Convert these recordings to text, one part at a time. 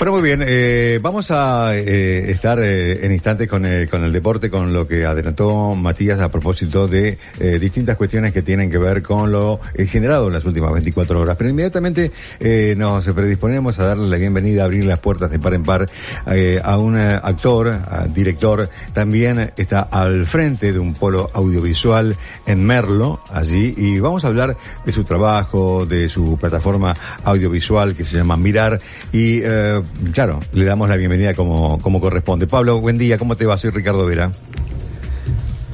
Bueno, muy bien. Eh, vamos a eh, estar eh, en instantes con el, con el deporte, con lo que adelantó Matías a propósito de eh, distintas cuestiones que tienen que ver con lo eh, generado en las últimas 24 horas. Pero inmediatamente eh, nos predisponemos a darle la bienvenida, a abrir las puertas de par en par eh, a un eh, actor, director, también está al frente de un polo audiovisual en Merlo, allí, y vamos a hablar de su trabajo, de su plataforma audiovisual que se llama Mirar, y eh, claro, le damos la bienvenida como, como corresponde. Pablo, buen día, ¿cómo te va? Soy Ricardo Vera.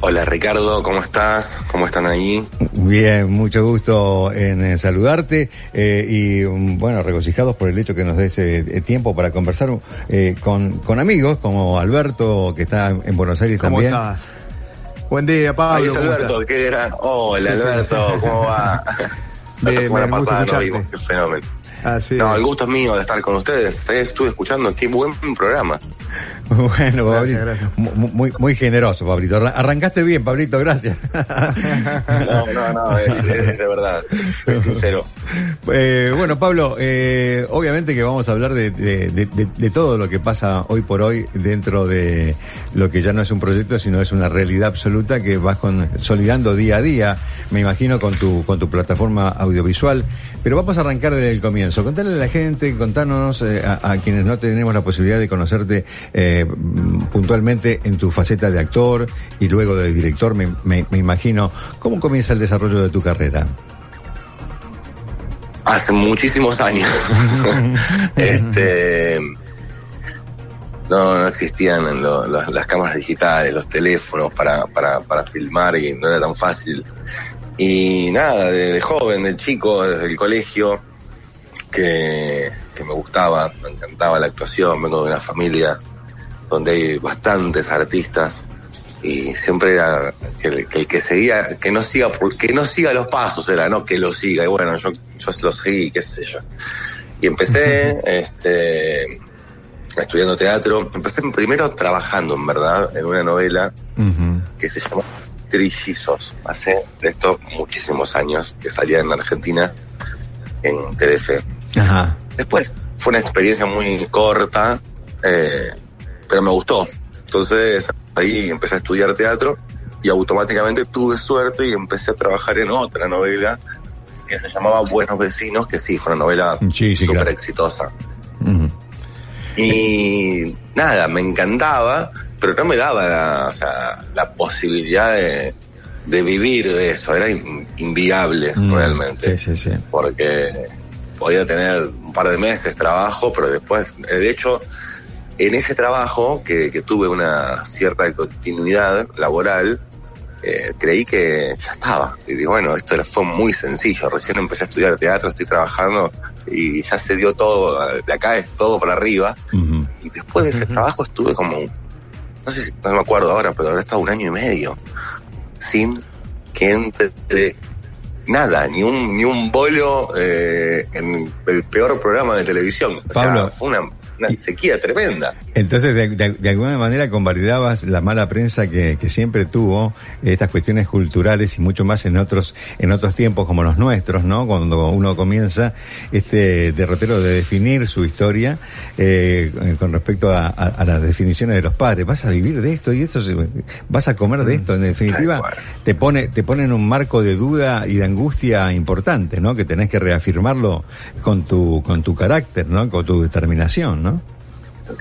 Hola Ricardo, ¿cómo estás? ¿Cómo están ahí? Bien, mucho gusto en eh, saludarte eh, y um, bueno, regocijados por el hecho que nos des eh, tiempo para conversar eh, con, con amigos como Alberto, que está en Buenos Aires ¿Cómo también. estás? Buen día, Pablo. Ahí está ¿cómo Alberto, estás? qué gran. Hola Alberto, ¿cómo va? La Bien, semana bien, pasada nos vimos, qué fenómeno. Así No, es. el gusto es mío de estar con ustedes. Estuve escuchando, qué buen programa. Bueno, Gracias, Pablito, gracias. mu- Muy, muy generoso, Pablito. Arran- Arrancaste bien, Pablito, gracias. No, no, no, es, es de verdad, es sincero. Eh, bueno, Pablo, eh, obviamente que vamos a hablar de, de- de- de- de todo lo que pasa hoy por hoy dentro de lo que ya no es un proyecto, sino es una realidad absoluta que vas consolidando día a día, me imagino, con tu, con tu plataforma audiovisual. Pero vamos a arrancar desde el comienzo. Contarle a la gente, contanos eh, a, a quienes no tenemos la posibilidad de conocerte eh, puntualmente en tu faceta de actor y luego de director, me, me- me imagino, ¿cómo comienza el desarrollo de tu carrera? Hace muchísimos años. este. No, no existían lo- lo- las cámaras digitales, los teléfonos para, para, para filmar y no era tan fácil. Y nada, de, de joven, de chico, desde el colegio, que, que me gustaba, me encantaba la actuación, vengo de una familia donde hay bastantes artistas y siempre era que, el- que el que seguía, que no siga, que no siga los pasos era, no que lo siga, y bueno, yo, yo lo seguí, qué sé yo. Y empecé, este, estudiando teatro, empecé primero trabajando, en verdad, en una novela que se llama Trillizos, hace de esto muchísimos años, que salía en Argentina, en Telefe. Ajá. Después fue una experiencia muy corta, eh, pero me gustó. Entonces ahí empecé a estudiar teatro y automáticamente tuve suerte y empecé a trabajar en otra novela que se llamaba Buenos Vecinos, que sí, fue una novela Sí, sí, súper claro. exitosa. Y nada, me encantaba, pero no me daba la, o sea, la posibilidad de, de vivir de eso, era in- inviable Mm, realmente Sí, sí, sí. porque podía tener un par de meses trabajo, pero después, eh, de hecho, en ese trabajo, que, que tuve una cierta continuidad laboral, eh, creí que ya estaba. Y digo, bueno, esto era- fue muy sencillo. Recién empecé a estudiar teatro, estoy trabajando y ya se dio todo, de acá es todo para arriba. Y después de ese trabajo estuve como, no sé, no me acuerdo ahora, pero habrá estado un año y medio sin que entre nada, ni un, ni un bolo eh, en el peor programa de televisión. O Pablo, sea, fue una, una sequía tremenda. Entonces, de, de- de alguna manera convalidabas la mala prensa que, que siempre tuvo estas cuestiones culturales y mucho más en otros en otros tiempos como los nuestros, ¿no? Cuando uno comienza este derrotero de definir su historia eh, con respecto a, a- a las definiciones de los padres. Vas a vivir de esto y esto, vas a comer de esto. En definitiva, te pone te pone en un marco de duda y de angustia importante, ¿no? Que tenés que reafirmarlo con tu con tu carácter, ¿no? Con tu determinación, ¿no?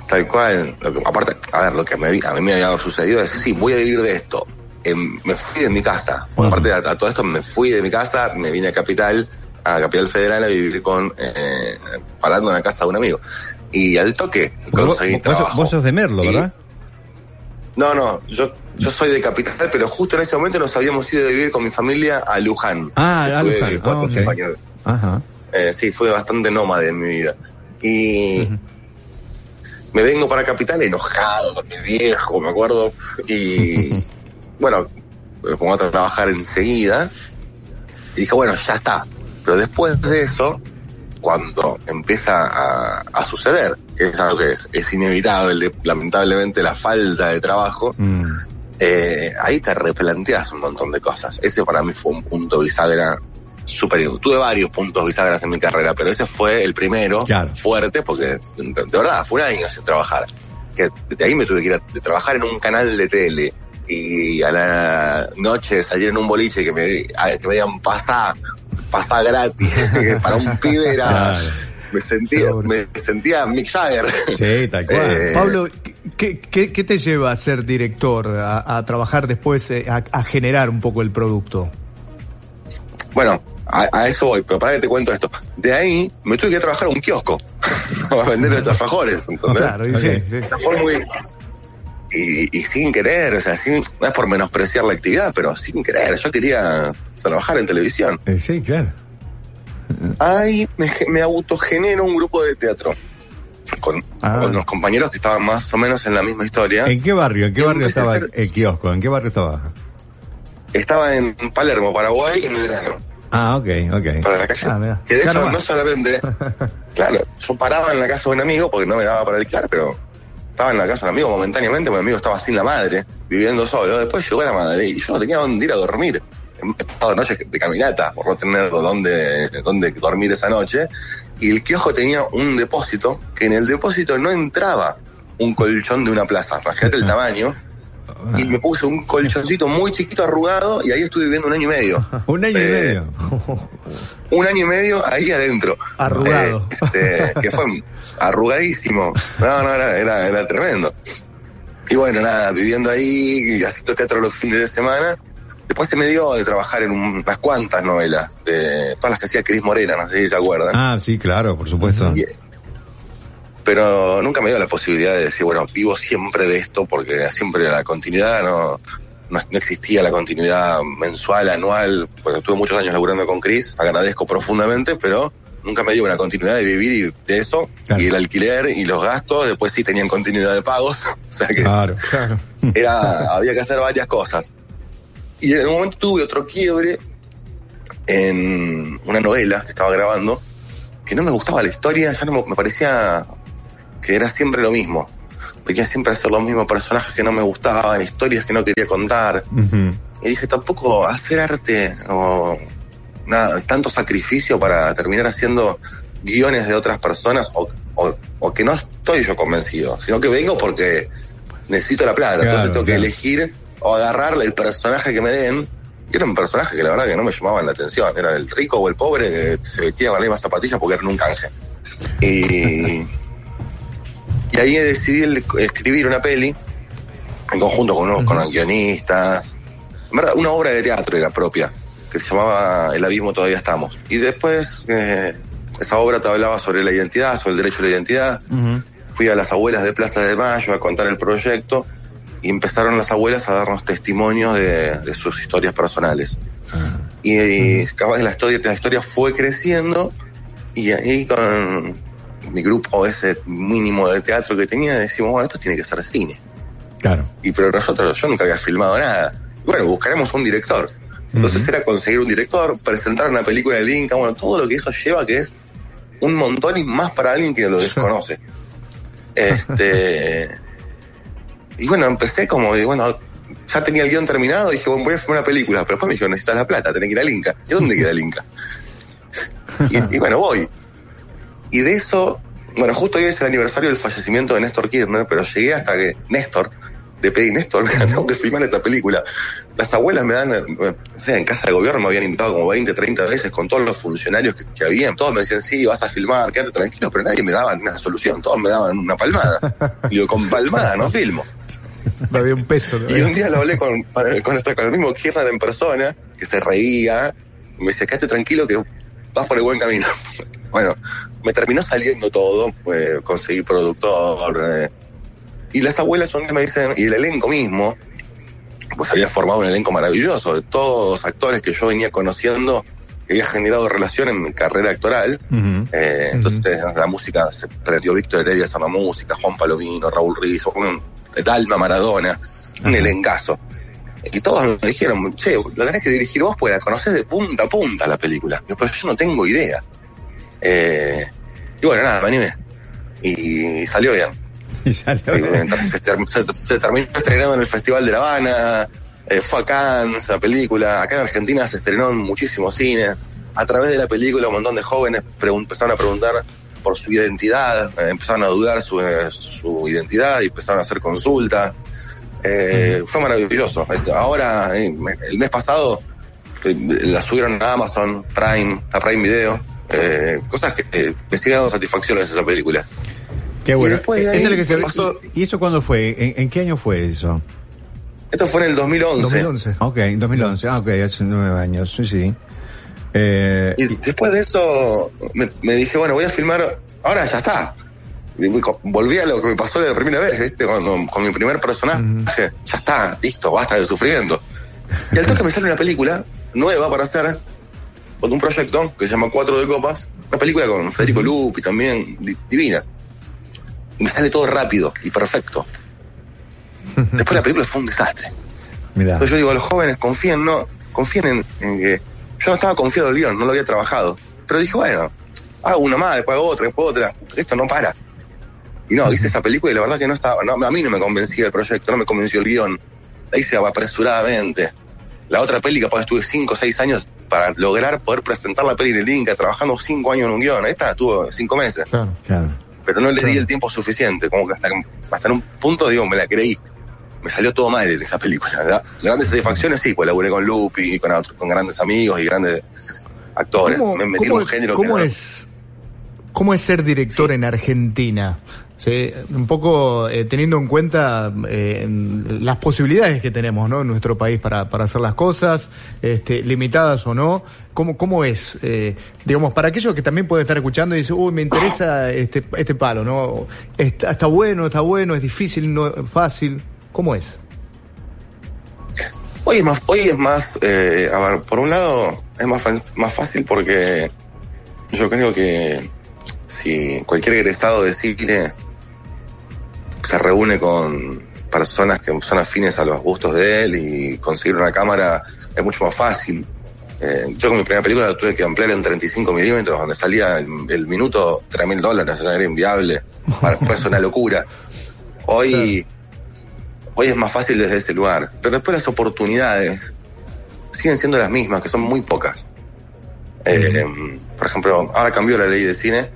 Tal cual. Lo que, aparte, a ver, lo que me, a mí me había sucedido es, sí, voy a vivir de esto. Em, me fui de mi casa. Bueno, aparte a, a todo esto, me fui de mi casa, me vine a Capital, a Capital Federal a vivir con, eh, parando en la casa de un amigo. Y al toque conseguí vos trabajo. vos sos de Merlo, Y- ¿verdad? No, no, yo, yo soy de Capital, pero justo en ese momento nos habíamos ido a vivir con mi familia a Luján. Ah, a Luján. cuatro Ah, o cinco ok. años. Ajá. Eh, sí, fue bastante nómade en mi vida. Y me vengo para Capital enojado, mi viejo, me acuerdo. Y bueno, me pongo a trabajar enseguida. Y dije, bueno, ya está. Pero después de eso, cuando empieza a, a suceder, que es algo que es, es inevitable, lamentablemente la falta de trabajo, Mm. eh, ahí te replanteas un montón de cosas. Ese para mí fue un punto bisagra súper... Tuve varios puntos bisagras en mi carrera, pero ese fue el primero Claro. fuerte porque de de verdad fue un año sin trabajar. Que de ahí me tuve que ir a de trabajar en un canal de tele y a la noche salir en un boliche que me, que me digan pasá, pasá gratis, que para un pibe era... Claro. Me sentía, Seguro. me sentía Mick Jagger. Sí, tal cual. Eh, Pablo, ¿qué, qué, qué te lleva a ser director, a, a trabajar después, eh, a, a generar un poco el producto? Bueno, a, a eso voy, pero para que te cuento esto. De ahí me tuve que ir a trabajar a un kiosco a vender los alfajores, ¿entendés? Claro, y sí, sí. Muy... Y, y sin querer, o sea, sin, no es por menospreciar la actividad, pero sin querer, yo quería trabajar en televisión. Eh, sí, claro. Ahí me, me autogenero un grupo de teatro con, Ah. con los compañeros que estaban más o menos en la misma historia. ¿En qué barrio? ¿En qué barrio estaba el kiosco? ¿En qué barrio estaba? Estaba en Palermo, Paraguay, en verano. Ah, ok, ok. para la calle. Ah, que de Claro, hecho más. no solamente, claro, yo paraba en la casa de un amigo porque no me daba para alquilar, pero estaba en la casa de un amigo momentáneamente, mi amigo estaba sin la madre, viviendo solo. Después llegó la madre y yo no tenía dónde ir a dormir. He estado noches de caminata por no tener dónde, dónde dormir esa noche. Y el kiosco tenía un depósito que en el depósito no entraba un colchón de una plaza. Imagínate el tamaño. Y me puse un colchoncito muy chiquito arrugado y ahí estuve viviendo un año y medio. Un año y Eh, medio. un año y medio ahí adentro. Arrugado. Eh, este, que fue arrugadísimo. No, no, era, era, era tremendo. Y bueno, nada, viviendo ahí y haciendo teatro los fines de semana. Después se me dio de trabajar en un- unas cuantas novelas, de todas las que hacía Cris Morena, no sé si se acuerdan. Ah, sí, claro, por supuesto. Y- pero nunca me dio la posibilidad de decir, bueno, vivo siempre de esto, porque siempre la continuidad no, no, no existía la continuidad mensual, anual, porque tuve muchos años laburando con Chris, agradezco profundamente, pero nunca me dio una continuidad de vivir y de eso, Claro. y el alquiler y los gastos, después sí tenían continuidad de pagos, o sea que Claro. Claro. era, había que hacer varias cosas. Y en un momento tuve otro quiebre en una novela que estaba grabando, que no me gustaba la historia, ya no me, me parecía que era siempre lo mismo. Venía siempre hacer los mismos personajes que no me gustaban, historias que no quería contar. Y dije, tampoco hacer arte o nada, tanto sacrificio para terminar haciendo guiones de otras personas o, o- o que no estoy yo convencido, sino que vengo porque necesito la plata. Claro, Entonces tengo que elegir o agarrarle el personaje que me den. Y era un personaje que la verdad que no me llamaban la atención. Era el rico o el pobre que se vestía con las mismas zapatillas porque era un canje. Y, y ahí decidí el- escribir una peli en conjunto con, unos, con los guionistas. En verdad, una obra de teatro era propia, que se llamaba El abismo todavía estamos. Y después, eh, esa obra te hablaba sobre la identidad, sobre el derecho a la identidad. Fui a las abuelas de Plaza de Mayo a contar el proyecto y empezaron las abuelas a darnos testimonios de, de sus historias personales. Y, y capaz la historia, la historia fue creciendo y ahí con mi grupo ese mínimo de teatro que tenía decimos, bueno, esto tiene que ser cine. Claro. Y pero nosotros, yo nunca había filmado nada. Y bueno, buscaremos un director. Entonces era conseguir un director, presentar una película de Inca, bueno, todo lo que eso lleva, que es un montón y más para alguien que lo desconoce. este. Y bueno, empecé como, y bueno, ya tenía el guion terminado, dije, bueno, voy a filmar una película, pero después me dijo, necesitas la plata, tenés que ir al Inca. ¿Y dónde queda el Inca? y, y bueno, voy. Y de eso, bueno, justo hoy es el aniversario del fallecimiento de Néstor Kirchner, pero llegué hasta que Néstor, le pedí, Néstor, mira, tengo que filmar esta película. Las abuelas me dan, eh, o sea, en casa de gobierno me habían invitado como 20, 30 veces con todos los funcionarios que, que habían. Todos me decían, sí, vas a filmar, quédate tranquilo, pero nadie me daba una solución, todos me daban una palmada. Y digo, con palmada no filmo. No había un peso. ¿no? Y un día lo hablé con, con, esto- con el mismo Kirchner en persona, que se reía, me decía, quédate tranquilo que vas por el buen camino. Bueno, me terminó saliendo todo, eh, conseguí productor, eh, y las abuelas son que me dicen, y el elenco mismo, pues había formado un elenco maravilloso, de todos actores que yo venía conociendo había generado relación en mi carrera actoral. eh, entonces la música se prendió Víctor Heredia a la música, Juan Palomino, Raúl Rizzo, un, Dalma Maradona, un elencazo. Y todos me dijeron, che, la tenés que dirigir vos porque la conocés de punta a punta la película. Yo, pero yo no tengo idea. Eh, y bueno, nada, me animé. Y salió bien. Y salió Y, bien. entonces se, ter- se- se terminó estrenando en el Festival de La Habana, eh, fue a Cannes la película, acá en Argentina se estrenó en muchísimos cines. A través de la película un montón de jóvenes empezaron a preguntar por su identidad, eh, empezaron a dudar su, eh, su identidad y empezaron a hacer consultas. Eh, Fue maravilloso. Ahora, el mes pasado, la subieron a Amazon Prime, a Prime Video. Eh, cosas que eh, me siguen dando satisfacciones esa película. Qué Y bueno. después de Esa ahí es la que se- pasó- ¿Y eso cuándo fue? ¿En, en qué año fue eso? Esto fue en el 2011. 2011. Ok, en 2011. Ah, ok, hace nueve años. Sí, sí. Eh, Y después de eso me, me dije, bueno, voy a filmar, ahora ya está. Volví a lo que me pasó la primera vez, ¿viste? Cuando, con mi primer personaje. Ya está, listo, basta del sufrimiento. Y al toque me sale una película nueva para hacer, con un proyecto que se llama Cuatro de Copas, una película con Federico Lupi también, di- divina. Y me sale todo rápido y perfecto. Después la película fue un desastre. mirá. Entonces yo digo a los jóvenes, confíen, no, confíen en, en que yo no estaba confiado del guion, no lo había trabajado. Pero dije, bueno, hago una más, después hago otra, después otra. Esto no para. Y no, hice esa película y la verdad que no estaba, no, a mí no me convencía el proyecto, no me convenció el guion. La hice apresuradamente. La otra peli capaz estuve 5 o 6 años para lograr poder presentar la peli en el Inca, trabajando 5 años en un guion. Esta estuvo 5 meses, Claro. Claro. pero no le di el tiempo suficiente, como que hasta, hasta en un punto, digo, me la creí. Me salió todo mal en esa película. ¿verdad? Grandes satisfacciones, sí, pues laburé con Lupi, y con, otros- con grandes amigos y grandes actores. ¿Cómo, me metí en un género cómo que no- es, ¿Cómo es ser director en Argentina? Sí, un poco eh, teniendo en cuenta eh, las posibilidades que tenemos ¿no? en nuestro país para, para hacer las cosas, este, limitadas o no. ¿Cómo, cómo es? Eh, digamos, para aquellos que también pueden estar escuchando y dicen, uy, me interesa este, este palo, ¿no? Está, bueno, está bueno, es difícil, no fácil. ¿Cómo es? Hoy es más, hoy es más, a ver, por un lado es más, más fácil porque yo creo que si cualquier egresado de cine se reúne con personas que son afines a los gustos de él y conseguir una cámara es mucho más fácil. Eh, yo con mi primera película la tuve que ampliar en 35 milímetros, donde salía el, el minuto 3 mil dólares, o sea, era inviable. Para, fue una locura. Hoy, hoy es más fácil desde ese lugar, pero después las oportunidades siguen siendo las mismas, que son muy pocas. Eh, por ejemplo, ahora cambió la ley de cine,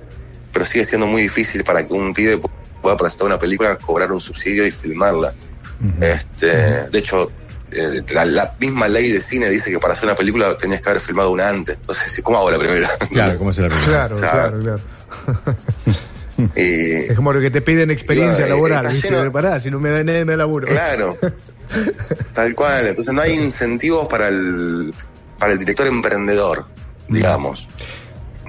pero sigue siendo muy difícil para que un pibe pueda presentar una película, cobrar un subsidio y filmarla. este, De hecho, eh, la, la misma ley de cine dice que para hacer una película tenías que haber filmado una antes. Entonces, ¿cómo hago la primera? Claro, ¿cómo se la Claro, O sea, claro, claro. Y, Es como lo que te piden experiencia Claro, laboral, lleno- Pará, si no me dan nada, me laburo. Claro. Tal cual. Entonces no hay incentivos para el, para el director emprendedor, digamos.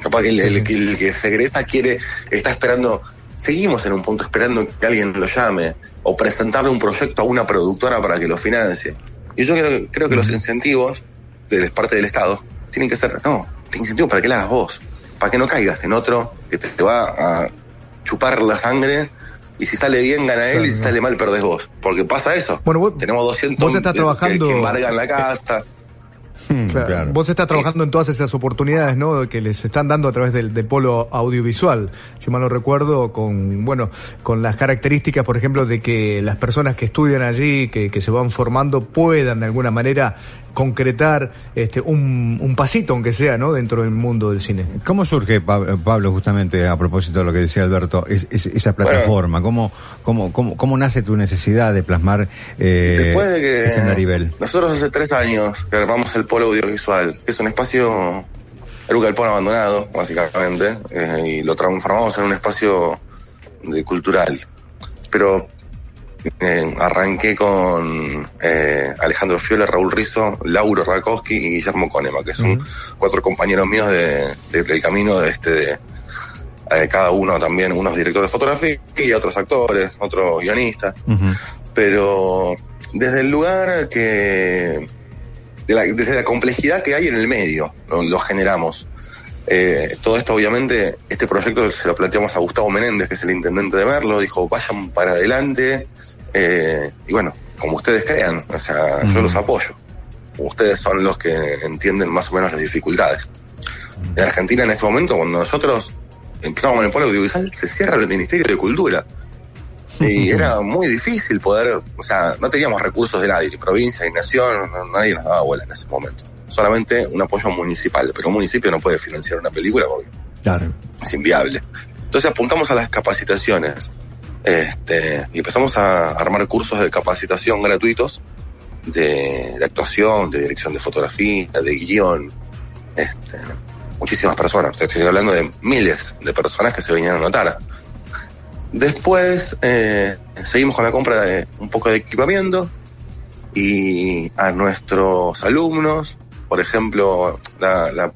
Capaz que el, el que se egresa quiere, está esperando, seguimos en un punto esperando que alguien lo llame o presentarle un proyecto a una productora para que lo financie. Y yo creo, creo que los incentivos de parte del Estado tienen que ser, no, incentivos para que la hagas vos, para que no caigas en otro que te, te va a chupar la sangre y si sale bien gana él Claro, y si sale mal perdés vos, porque pasa eso. Bueno, vos- Tenemos 200 vos estás que- trabajando- que embargan la casa. Hmm, Claro. claro. Vos estás trabajando en todas esas oportunidades, ¿no? Que les están dando a través del, del polo audiovisual. Si mal no recuerdo, con, bueno, con las características, por ejemplo, de que las personas que estudian allí, que, que se van formando, puedan de alguna manera concretar este, un, un pasito, aunque sea, ¿no? Dentro del mundo del cine. ¿Cómo surge, Pa- Pablo, justamente a propósito de lo que decía Alberto, es- es- esa plataforma? ¿Cómo, cómo, cómo, cómo nace tu necesidad de plasmar eh, Después de que este Maribel? nosotros hace tres años que armamos el polo audiovisual, que es un espacio, era un galpón abandonado, básicamente, eh, y lo transformamos en un espacio de cultural. Pero eh, arranqué con eh, Alejandro Fiola, Raúl Rizzo, Lauro Rakowski y Guillermo Conema, que son cuatro compañeros míos de, de- del camino de este de, eh, cada uno también, unos directores de fotografía y otros actores, otros guionistas. Pero desde el lugar que desde la complejidad que hay en el medio, lo, generamos. Eh, todo esto, obviamente, este proyecto se lo planteamos a Gustavo Menéndez, que es el intendente de Merlo, dijo, vayan para adelante, eh, y bueno, como ustedes crean, o sea, yo los apoyo. Ustedes son los que entienden más o menos las dificultades. En Argentina, en ese momento, cuando nosotros empezamos con el polo audiovisual, se cierra el Ministerio de Cultura. Y era muy difícil poder, o sea, no teníamos recursos de nadie, ni provincia, ni nación, nadie nos daba bola en ese momento. Solamente un apoyo municipal, pero un municipio no puede financiar una película porque es inviable. Entonces apuntamos a las capacitaciones este, y empezamos a armar cursos de capacitación gratuitos de, actuación, de dirección de fotografía, de guion. Este, muchísimas personas, estoy hablando de miles de personas que se venían a notar Después eh, seguimos con la compra de un poco de equipamiento y a nuestros alumnos, por ejemplo, la, la,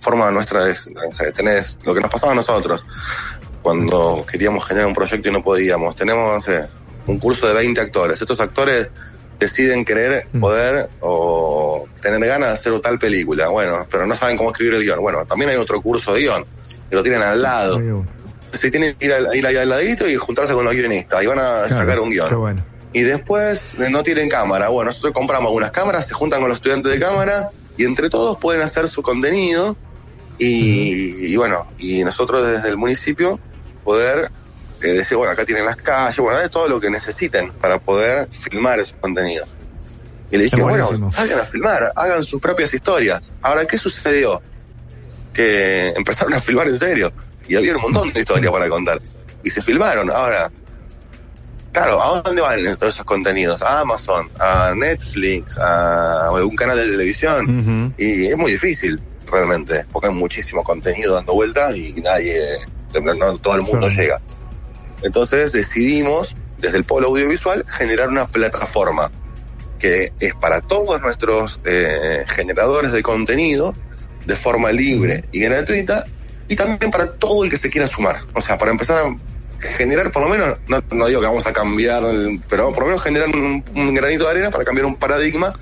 forma nuestra de tener lo que nos pasaba a nosotros cuando queríamos generar un proyecto y no podíamos. Tenemos un curso de 20 actores. Estos actores deciden querer, mm. poder o tener ganas de hacer tal película. Bueno, pero no saben cómo escribir el guion. Bueno, también hay otro curso de guion que lo tienen al lado se tienen que ir, ir ahí al ladito y juntarse con los guionistas y van a sacar un guion. Y después eh, no tienen cámara. Bueno, nosotros compramos algunas cámaras, se juntan con los estudiantes de cámara y entre todos pueden hacer su contenido y, bueno, y nosotros desde el municipio poder eh, decir, bueno, acá tienen las calles, bueno, es todo lo que necesiten para poder filmar esos contenidos. Y le dije, bueno, salgan a filmar, hagan sus propias historias. Ahora, ¿qué sucedió? Que empezaron a filmar en serio y había un montón de historias para contar. Y se filmaron. Ahora, claro, ¿a dónde van todos esos contenidos? A Amazon, a Netflix, a un canal de televisión. Y es muy difícil, realmente, porque hay muchísimo contenido dando vuelta y nadie, no todo el mundo llega. Entonces decidimos, desde el polo audiovisual, generar una plataforma que es para todos nuestros eh, generadores de contenido de forma libre y gratuita y también para todo el que se quiera sumar. O sea, para empezar a generar, por lo menos, no, digo que vamos a cambiar, pero por lo menos generar un, granito de arena para cambiar un paradigma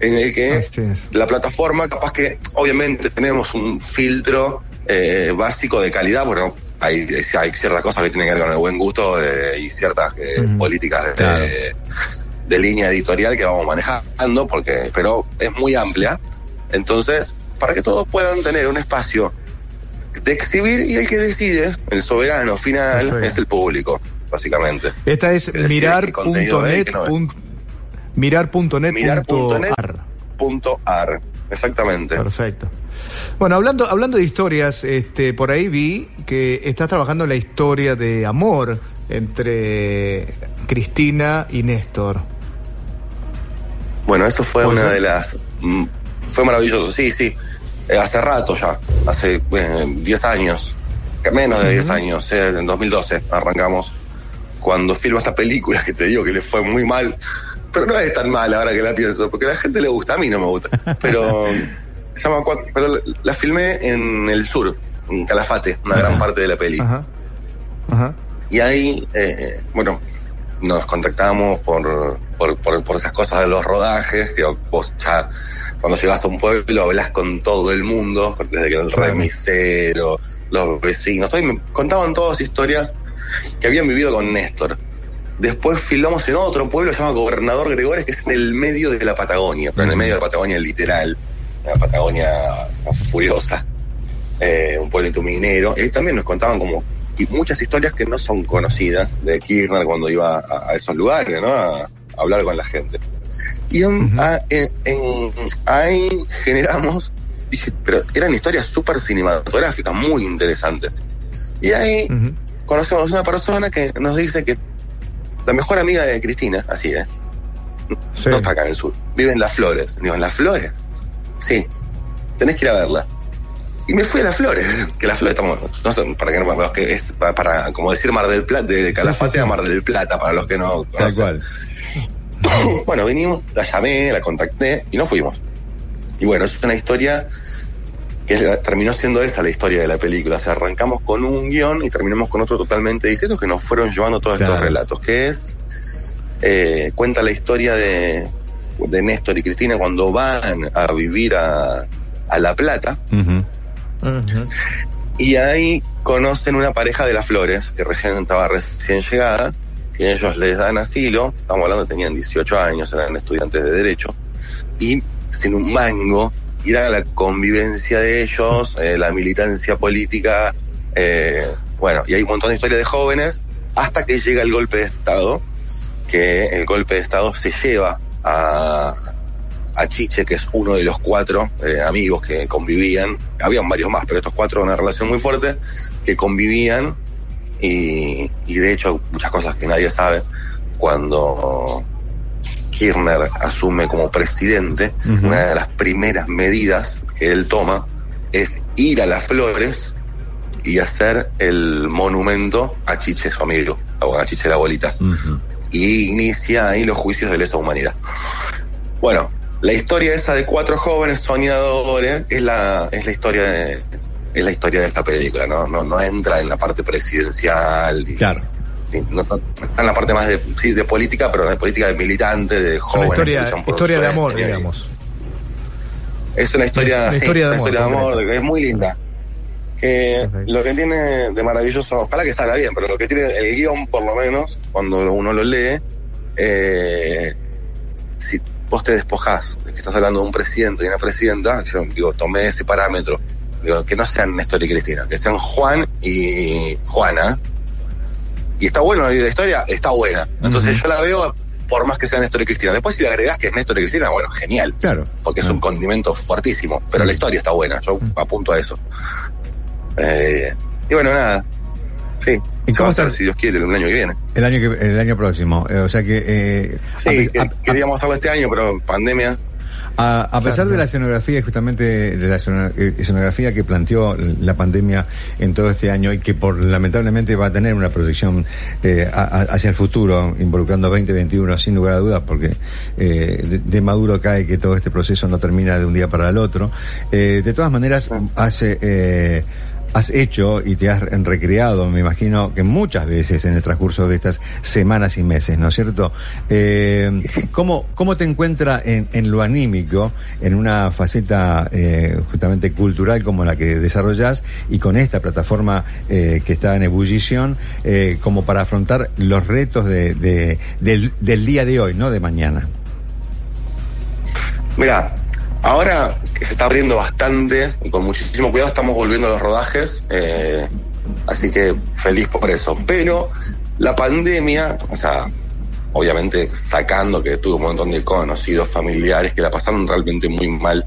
en el que la plataforma, capaz que obviamente tenemos un filtro eh, básico de calidad, bueno, hay, hay ciertas cosas que tienen que ver con el buen gusto eh, y ciertas eh, políticas de, de, línea editorial que vamos manejando, porque pero es muy amplia. Entonces, para que todos puedan tener un espacio de exhibir y el que decide, el soberano final, es el público, básicamente. Esta es mirar.net. Mirar.net.ar. Exactamente. Perfecto. Bueno, hablando, hablando de historias, este, por ahí vi que estás trabajando la historia de amor entre Cristina y Néstor. Bueno, eso fue una de las... Mm, fue maravilloso, sí, sí. Eh, hace rato ya, hace 10 años, menos de 10 años, eh, en 2012 arrancamos, cuando filmo esta película que te digo que le fue muy mal, pero no es tan mal ahora que la pienso, porque a la gente le gusta, a mí no me gusta, pero, se llama, pero la filmé en el sur, en Calafate, una gran parte de la peli. Y ahí, eh, bueno, nos contactamos por, por, por, esas cosas de los rodajes, que vos ya cuando llegas a un pueblo hablas con todo el mundo, desde que el remisero, los vecinos, todo, y me contaban todas historias que habían vivido con Néstor. Después filmamos en otro pueblo llamado Gobernador Gregores, que es en el medio de la Patagonia, pero en el medio de la Patagonia literal, la Patagonia furiosa, eh, un pueblo minero. Y también nos contaban como y muchas historias que no son conocidas de Kirchner cuando iba a, esos lugares, ¿no? A, hablar con la gente. Y ahí generamos, dije, pero eran historias súper cinematográficas, muy interesantes. Y ahí conocemos a una persona que nos dice que la mejor amiga de Cristina, así, ¿eh? No está acá en el sur, vive en Las Flores. Digo, ¿en Las Flores? Sí, tenés que ir a verla. Y me fui a las flores, que las flores estamos, no sé, para que no que es para, como decir Mar del Plata, de Calafate a Mar del Plata, para los que no conocen. bueno, vinimos, la llamé, la contacté y nos fuimos. Y bueno, es una historia que terminó siendo esa la historia de la película. O sea, arrancamos con un guion y terminamos con otro totalmente distinto que nos fueron llevando todos estos relatos, que es, eh, cuenta la historia de, de Néstor y Cristina cuando van a vivir a, a La Plata. Y ahí conocen una pareja de las flores que recién estaba recién llegada, que ellos les dan asilo, estamos hablando, tenían 18 años, eran estudiantes de Derecho, y sin un mango, ir a la convivencia de ellos, eh, la militancia política, eh, bueno, y hay un montón de historias de jóvenes, hasta que llega el golpe de Estado, que el golpe de Estado se lleva a, a Chiche, que es uno de los cuatro eh, amigos que convivían, habían varios más, pero estos cuatro una relación muy fuerte, que convivían y, y de hecho muchas cosas que nadie sabe, cuando Kirchner asume como presidente, una de las primeras medidas que él toma es ir a las flores y hacer el monumento a Chiche, su amigo, a Chiche la bolita. Y inicia ahí los juicios de lesa humanidad. Bueno, la historia esa de cuatro jóvenes soñadores es la, es la historia de, es la historia de esta película, ¿no? No, no entra en la parte presidencial. claro. no, en la parte más de, sí, de política, pero de política de militante, de jóvenes. Una historia, historia de amor, digamos. Es una historia, historia, de, amor, historia de amor, es muy linda. Eh, Lo que tiene de maravilloso, ojalá que salga bien, pero lo que tiene el guion, por lo menos, cuando uno lo lee, eh, si vos te despojás de que estás hablando de un presidente y una presidenta, yo digo, tomé ese parámetro, digo, que no sean Néstor y Cristina, que sean Juan y Juana. Y está bueno la historia, está buena. Entonces yo la veo por más que sea Néstor y Cristina. Después si le agregás que es Néstor y Cristina, bueno, genial. Claro. Porque es un condimento fuertísimo. Pero la historia está buena, yo apunto a eso. Eh, y bueno, nada. Sí. ¿Y cómo va si Dios quiere, el año que viene? El año que el año próximo. Eh, o sea que. Eh, sí, queríamos hacerlo este año, pero pandemia. A, pesar de la escenografía, justamente de la eh, escenografía que planteó la pandemia en todo este año y que por lamentablemente va a tener una proyección eh, hacia el futuro, involucrando 2021 sin lugar a dudas, porque eh, de, Maduro cae que todo este proceso no termina de un día para el otro. de todas maneras, hace has hecho y te has recreado, me imagino que muchas veces en el transcurso de estas semanas y meses, ¿no es cierto? Eh, ¿cómo, ¿Cómo te encuentra en, en, lo anímico, en una faceta eh, justamente cultural como la que desarrollas y con esta plataforma eh, que está en ebullición, como para afrontar los retos de, del, del día de hoy, no de mañana? Mira, Ahora que se está abriendo bastante y con muchísimo cuidado estamos volviendo a los rodajes, eh, así que feliz por eso. Pero la pandemia, o sea, obviamente sacando que tuve un montón de conocidos familiares que la pasaron realmente muy mal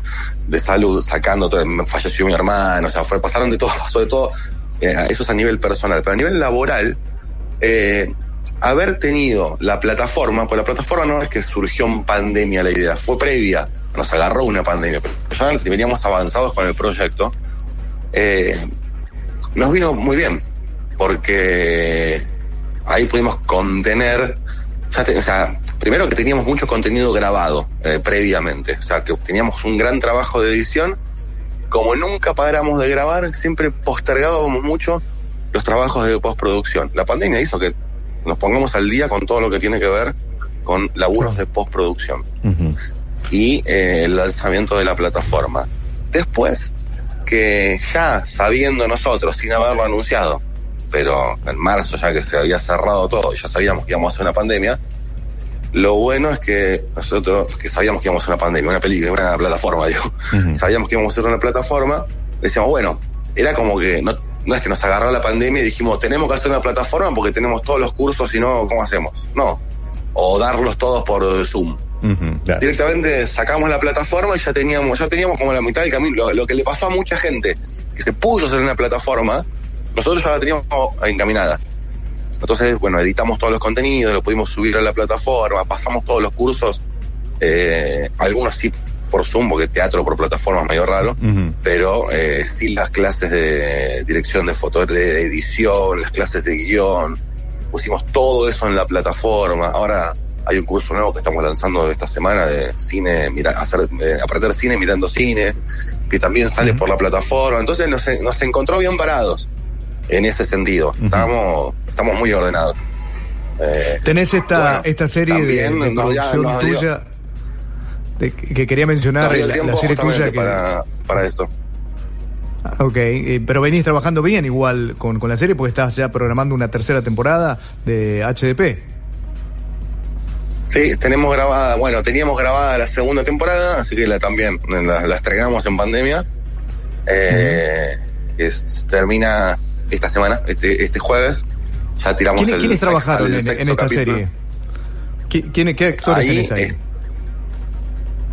de salud, sacando todo, falleció mi hermano, o sea, fue, pasaron de todo, sobre todo, eh, eso es a nivel personal, pero a nivel laboral, eh, haber tenido la plataforma, pues la plataforma no es que surgió en pandemia la idea, fue previa nos agarró una pandemia, pero ya veníamos avanzados con el proyecto, eh, nos vino muy bien, porque ahí pudimos contener, o sea, primero que teníamos mucho contenido grabado eh, previamente, o sea, que teníamos un gran trabajo de edición, como nunca paramos de grabar, siempre postergábamos mucho los trabajos de postproducción. La pandemia hizo que nos pongamos al día con todo lo que tiene que ver con laburos de postproducción y eh, el lanzamiento de la plataforma. Después, que ya sabiendo nosotros, sin haberlo anunciado, pero en marzo ya que se había cerrado todo, ya sabíamos que íbamos a hacer una pandemia, lo bueno es que nosotros, que sabíamos que íbamos a hacer una pandemia, una película, una plataforma, digo, sabíamos que íbamos a hacer una plataforma, decíamos, bueno, era como que no, no es que nos agarró la pandemia y dijimos, tenemos que hacer una plataforma porque tenemos todos los cursos y no, ¿cómo hacemos? No. O darlos todos por Zoom. Directamente sacamos la plataforma y ya teníamos, ya teníamos como la mitad del camino. Lo, que le pasó a mucha gente que se puso a hacer una plataforma, nosotros ya la teníamos encaminada. Entonces, bueno, editamos todos los contenidos, lo pudimos subir a la plataforma, pasamos todos los cursos, eh, algunos sí por Zoom, porque teatro por plataforma es medio raro, pero eh, sí las clases de dirección de foto, de edición, las clases de guion, pusimos todo eso en la plataforma. Ahora hay un curso nuevo que estamos lanzando esta semana de cine, mira, hacer, eh, aprender cine mirando cine, que también sale por la plataforma. Entonces nos, nos, encontró bien parados en ese sentido. Estamos, estamos muy ordenados. Eh, ¿Tenés esta, esta serie de, tuya? que quería mencionar la, serie tuya. Para, para eso. Ah, ok, eh, pero venís trabajando bien igual con, con la serie porque estás ya programando una tercera temporada de HDP. Sí, tenemos grabada, bueno, teníamos grabada la segunda temporada, así que la también la, estrenamos en pandemia. Eh, termina esta semana, este, este jueves. Ya tiramos el ¿Quiénes trabajaron en, esta serie? ¿Quién, ¿Qué actores ahí, tenés ahí?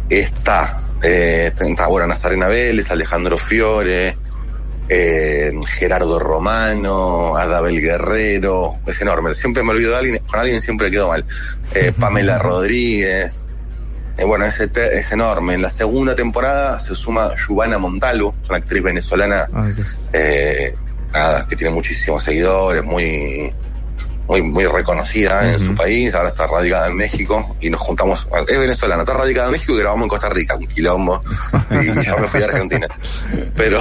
está, eh, está, bueno, Nazarena Vélez, Alejandro Fiore, eh, Gerardo Romano, Adabel Guerrero, es enorme, siempre me olvido de alguien, con alguien siempre quedo mal, eh, Pamela Rodríguez, eh, bueno, es, es, enorme. En la segunda temporada se suma Yubana Montalvo, una actriz venezolana ah, eh, que tiene muchísimos seguidores, muy muy, muy reconocida en su país, ahora está radicada en México y nos juntamos, es venezolana, está radicada en México y grabamos en Costa Rica, un quilombo, y yo me fui a Argentina. Pero,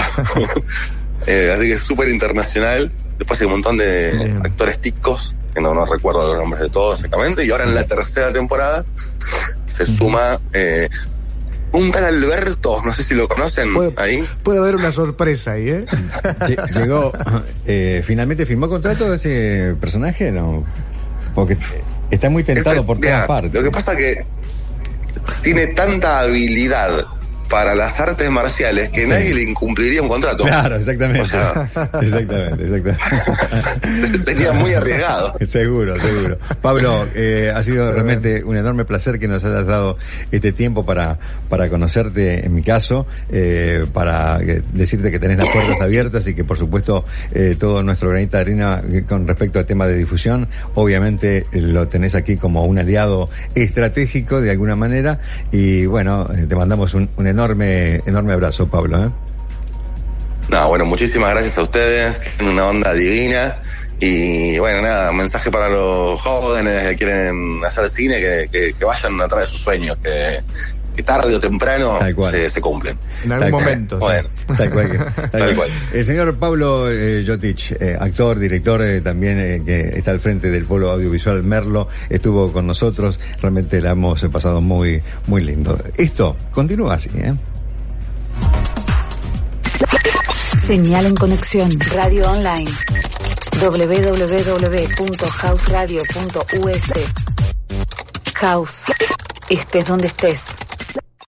eh, así que es súper internacional. Después hay un montón de actores ticos, que no, no recuerdo los nombres de todos exactamente, y ahora en la tercera temporada se suma eh, un tal Alberto, no sé si lo conocen ahí. Puede haber una sorpresa ahí, ¿eh? Llegó, eh, finalmente firmó contrato ese personaje, ¿no? Porque está muy tentado por todas partes. Lo que pasa que tiene tanta habilidad para las artes marciales que nadie le incumpliría un contrato. Claro, exactamente. exactamente, exactamente. Sería muy arriesgado. seguro, seguro. Pablo, eh, ha sido realmente un enorme placer que nos hayas dado este tiempo para, para conocerte, en mi caso, eh, para decirte que tenés las puertas abiertas y que, por supuesto, eh, todo nuestro granito de arena con respecto al tema de difusión, obviamente lo tenés aquí como un aliado estratégico de alguna manera y, bueno, te mandamos un, un enorme, enorme abrazo, Pablo. ¿eh? No, bueno, muchísimas gracias a ustedes, tienen una onda divina. Y bueno, nada, mensaje para los jóvenes que quieren hacer cine, que, que, vayan atrás de sus sueños, que, que tarde o temprano se, se, cumplen. En algún momento. Bueno, tal cual. Tal, cual. El señor Pablo eh, Jotich, eh, actor, director, eh, también eh, que está al frente del Polo Audiovisual Merlo, estuvo con nosotros. Realmente la hemos pasado muy, muy lindo. Esto continúa así, ¿eh? Señal en conexión. Radio online. www.houseradio.us. House. Estés donde estés.